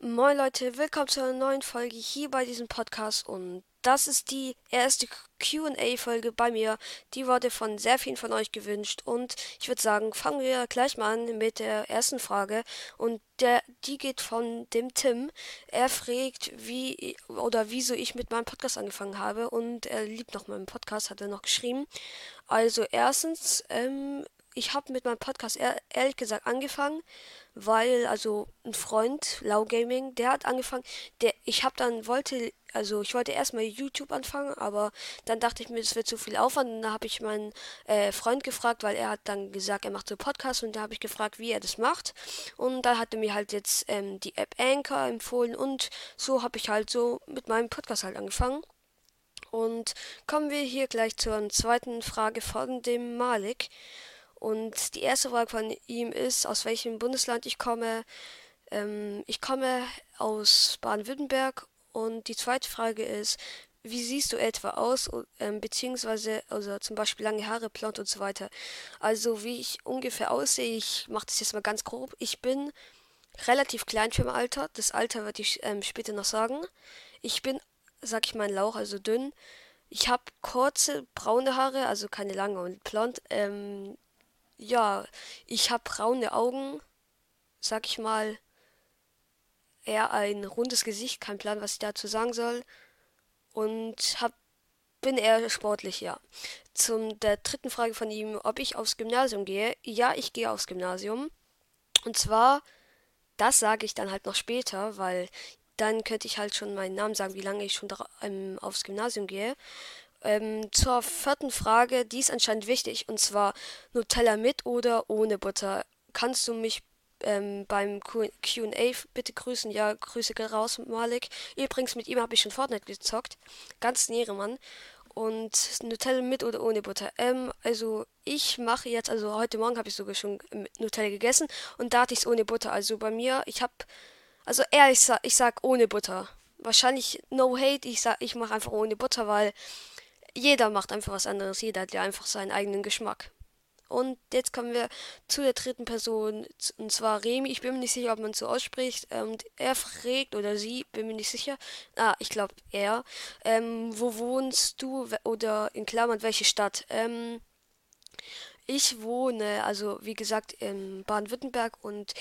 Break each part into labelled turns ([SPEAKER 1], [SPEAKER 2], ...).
[SPEAKER 1] Moin Leute, willkommen zu einer neuen Folge hier bei diesem Podcast und das ist die erste QA-Folge bei mir. Die wurde von sehr vielen von euch gewünscht und ich würde sagen, fangen wir gleich mal an mit der ersten Frage und der, die geht von dem Tim. Er fragt, wie oder wieso ich mit meinem Podcast angefangen habe und er liebt noch meinen Podcast, hat er noch geschrieben. Also erstens, ähm, ich habe mit meinem Podcast ehrlich gesagt angefangen, weil also ein Freund, Lau Gaming, der hat angefangen, der ich habe dann wollte, also ich wollte erstmal YouTube anfangen, aber dann dachte ich mir, das wird zu viel Aufwand und da habe ich meinen äh, Freund gefragt, weil er hat dann gesagt, er macht so Podcast und da habe ich gefragt, wie er das macht und dann hat er mir halt jetzt ähm, die App Anchor empfohlen und so habe ich halt so mit meinem Podcast halt angefangen. Und kommen wir hier gleich zur zweiten Frage von dem Malik. Und die erste Frage von ihm ist, aus welchem Bundesland ich komme. Ähm, ich komme aus Baden-Württemberg. Und die zweite Frage ist, wie siehst du etwa aus, ähm, beziehungsweise also zum Beispiel lange Haare, blond und so weiter. Also wie ich ungefähr aussehe, ich mache das jetzt mal ganz grob. Ich bin relativ klein für mein Alter. Das Alter werde ich ähm, später noch sagen. Ich bin, sag ich mal, Lauch, also dünn. Ich habe kurze braune Haare, also keine lange und blond. Ähm, ja, ich habe braune Augen, sag ich mal, eher ein rundes Gesicht, kein Plan, was ich dazu sagen soll. Und hab, bin eher sportlich, ja. Zum der dritten Frage von ihm, ob ich aufs Gymnasium gehe. Ja, ich gehe aufs Gymnasium. Und zwar, das sage ich dann halt noch später, weil dann könnte ich halt schon meinen Namen sagen, wie lange ich schon ähm, aufs Gymnasium gehe. Ähm, zur vierten Frage, die ist anscheinend wichtig, und zwar Nutella mit oder ohne Butter. Kannst du mich ähm, beim QA bitte grüßen? Ja, Grüße raus, Malik. Übrigens, mit ihm habe ich schon Fortnite gezockt. Ganz nähere Mann. Und Nutella mit oder ohne Butter? Ähm, also ich mache jetzt, also heute Morgen habe ich sogar schon Nutella gegessen und da hatte ich es ohne Butter. Also bei mir, ich habe, also ehrlich, ich sag ohne Butter. Wahrscheinlich no hate, ich sag, ich mache einfach ohne Butter, weil jeder macht einfach was anderes. Jeder hat ja einfach seinen eigenen Geschmack. Und jetzt kommen wir zu der dritten Person, und zwar Remi. Ich bin mir nicht sicher, ob man so ausspricht. Und er fragt, oder sie, bin mir nicht sicher. Ah, ich glaube er. Ähm, wo wohnst du? Oder in Klammern, welche Stadt? Ähm, ich wohne, also wie gesagt, in Baden-Württemberg und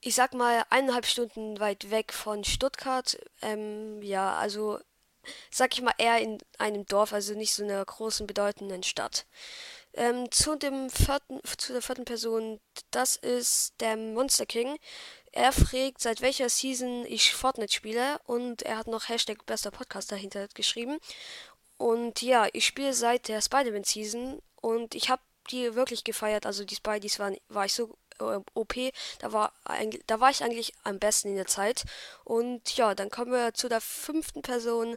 [SPEAKER 1] ich sag mal eineinhalb Stunden weit weg von Stuttgart. Ähm, ja, also sag ich mal, eher in einem Dorf, also nicht so einer großen, bedeutenden Stadt. Ähm, zu dem vierten, zu der vierten Person, das ist der Monster King. Er fragt, seit welcher Season ich Fortnite spiele und er hat noch Hashtag bester Podcast dahinter geschrieben. Und ja, ich spiele seit der Spider-Man Season und ich habe die wirklich gefeiert. Also die Spideys waren, war ich so OP. Da war, da war ich eigentlich am besten in der Zeit. Und ja, dann kommen wir zu der fünften Person.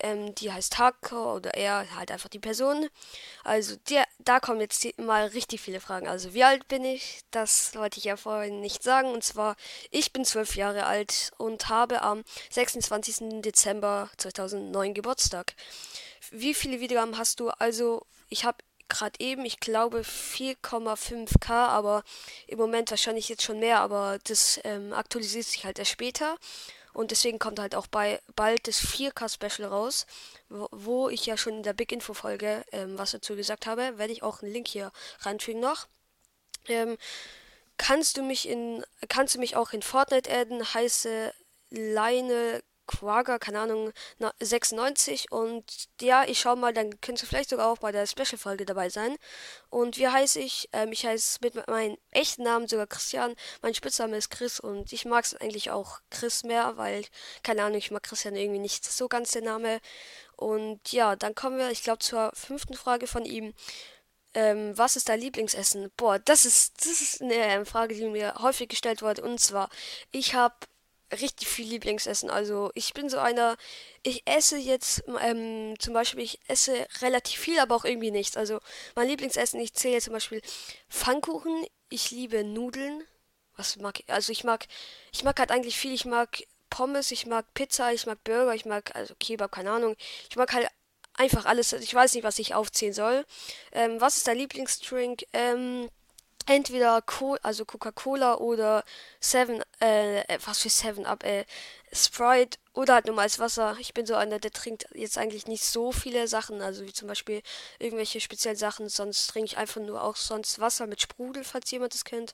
[SPEAKER 1] Ähm, die heißt Hako oder er halt einfach die Person. Also der, da kommen jetzt mal richtig viele Fragen. Also wie alt bin ich? Das wollte ich ja vorhin nicht sagen. Und zwar, ich bin zwölf Jahre alt und habe am 26. Dezember 2009 Geburtstag. Wie viele Wiedergaben hast du? Also ich habe gerade eben, ich glaube 4,5k, aber im Moment wahrscheinlich jetzt schon mehr, aber das ähm, aktualisiert sich halt erst später. Und deswegen kommt halt auch bei bald das 4K Special raus, wo, wo ich ja schon in der Big Info Folge ähm, was dazu gesagt habe. Werde ich auch einen Link hier reinfügen noch. Ähm, kannst du mich in, kannst du mich auch in Fortnite adden? Heiße Leine Quagga, keine Ahnung, 96. Und ja, ich schau mal, dann könntest du vielleicht sogar auch bei der Special-Folge dabei sein. Und wie heiße ich? Ähm, ich heiße mit meinem echten Namen sogar Christian. Mein Spitzname ist Chris und ich mag es eigentlich auch Chris mehr, weil, keine Ahnung, ich mag Christian irgendwie nicht so ganz der Name. Und ja, dann kommen wir, ich glaube, zur fünften Frage von ihm. Ähm, was ist dein Lieblingsessen? Boah, das ist, das ist eine Frage, die mir häufig gestellt wurde. Und zwar, ich habe richtig viel Lieblingsessen. Also ich bin so einer, ich esse jetzt ähm, zum Beispiel, ich esse relativ viel, aber auch irgendwie nichts. Also mein Lieblingsessen, ich zähle zum Beispiel Pfannkuchen, ich liebe Nudeln. Was mag ich? Also ich mag, ich mag halt eigentlich viel. Ich mag Pommes, ich mag Pizza, ich mag Burger, ich mag, also Kebab, keine Ahnung. Ich mag halt einfach alles. Ich weiß nicht, was ich aufzählen soll. Ähm, was ist dein Lieblingsdrink? Ähm, entweder Co also Coca-Cola oder Seven, äh, was für Seven Up, äh, Sprite oder halt normales Wasser. Ich bin so einer, der trinkt jetzt eigentlich nicht so viele Sachen, also wie zum Beispiel irgendwelche speziellen Sachen, sonst trinke ich einfach nur auch sonst Wasser mit Sprudel, falls jemand das kennt.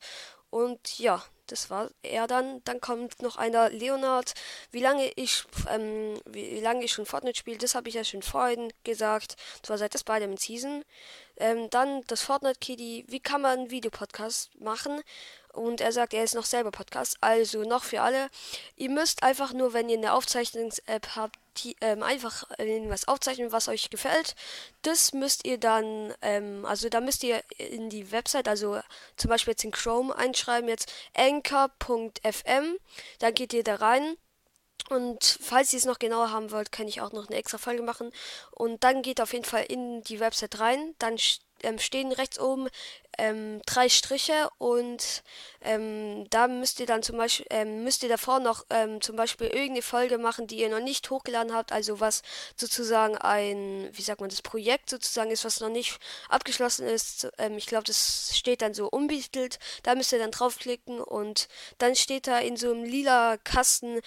[SPEAKER 1] Und ja, das war er dann. Dann kommt noch einer, Leonard. Wie lange ich, ähm, wie lange ich schon Fortnite spiele, das habe ich ja schon vorhin gesagt. Zwar seit das beide mit Season. Ähm, dann das Fortnite Kitty. Wie kann man einen Videopodcast machen? Und er sagt, er ist noch selber Podcast. Also noch für alle. Ihr müsst einfach nur, wenn ihr eine Aufzeichnungs-App habt, die, ähm, einfach irgendwas aufzeichnen, was euch gefällt. Das müsst ihr dann, ähm, also da müsst ihr in die Website, also zum Beispiel jetzt in Chrome einschreiben, jetzt anchor.fm. Dann geht ihr da rein. Und falls ihr es noch genauer haben wollt, kann ich auch noch eine extra Folge machen. Und dann geht auf jeden Fall in die Website rein. Dann ähm, stehen rechts oben ähm, drei Striche und ähm, da müsst ihr dann zum Beispiel, ähm, müsst ihr davor noch ähm, zum Beispiel irgendeine Folge machen, die ihr noch nicht hochgeladen habt, also was sozusagen ein, wie sagt man, das Projekt sozusagen ist, was noch nicht abgeschlossen ist. Ähm, ich glaube, das steht dann so unbetitelt. Da müsst ihr dann draufklicken und dann steht da in so einem lila Kasten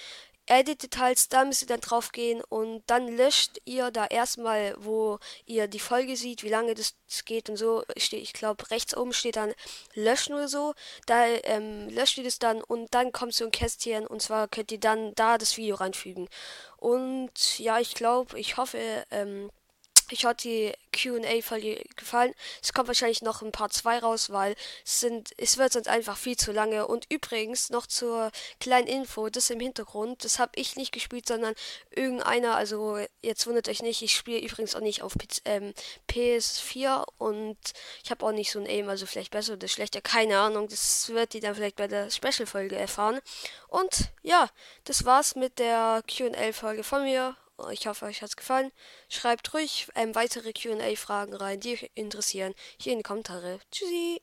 [SPEAKER 1] Edit-Details, da müsst ihr dann drauf gehen und dann löscht ihr da erstmal, wo ihr die Folge seht, wie lange das geht und so. Ich glaube, rechts oben steht dann löschen oder so. Da ähm, löscht ihr das dann und dann kommt so ein Kästchen und zwar könnt ihr dann da das Video reinfügen. Und ja, ich glaube, ich hoffe, ähm, ich hat die QA-Folge gefallen. Es kommt wahrscheinlich noch ein paar zwei raus, weil es sind, es wird sonst einfach viel zu lange. Und übrigens noch zur kleinen Info, das im Hintergrund, das habe ich nicht gespielt, sondern irgendeiner, also jetzt wundert euch nicht, ich spiele übrigens auch nicht auf ähm, PS4 und ich habe auch nicht so ein Aim, also vielleicht besser oder schlechter, keine Ahnung. Das wird ihr dann vielleicht bei der Special-Folge erfahren. Und ja, das war's mit der QA-Folge von mir. Ich hoffe, euch hat es gefallen. Schreibt ruhig ähm, weitere QA-Fragen rein, die euch interessieren, hier in die Kommentare. Tschüssi!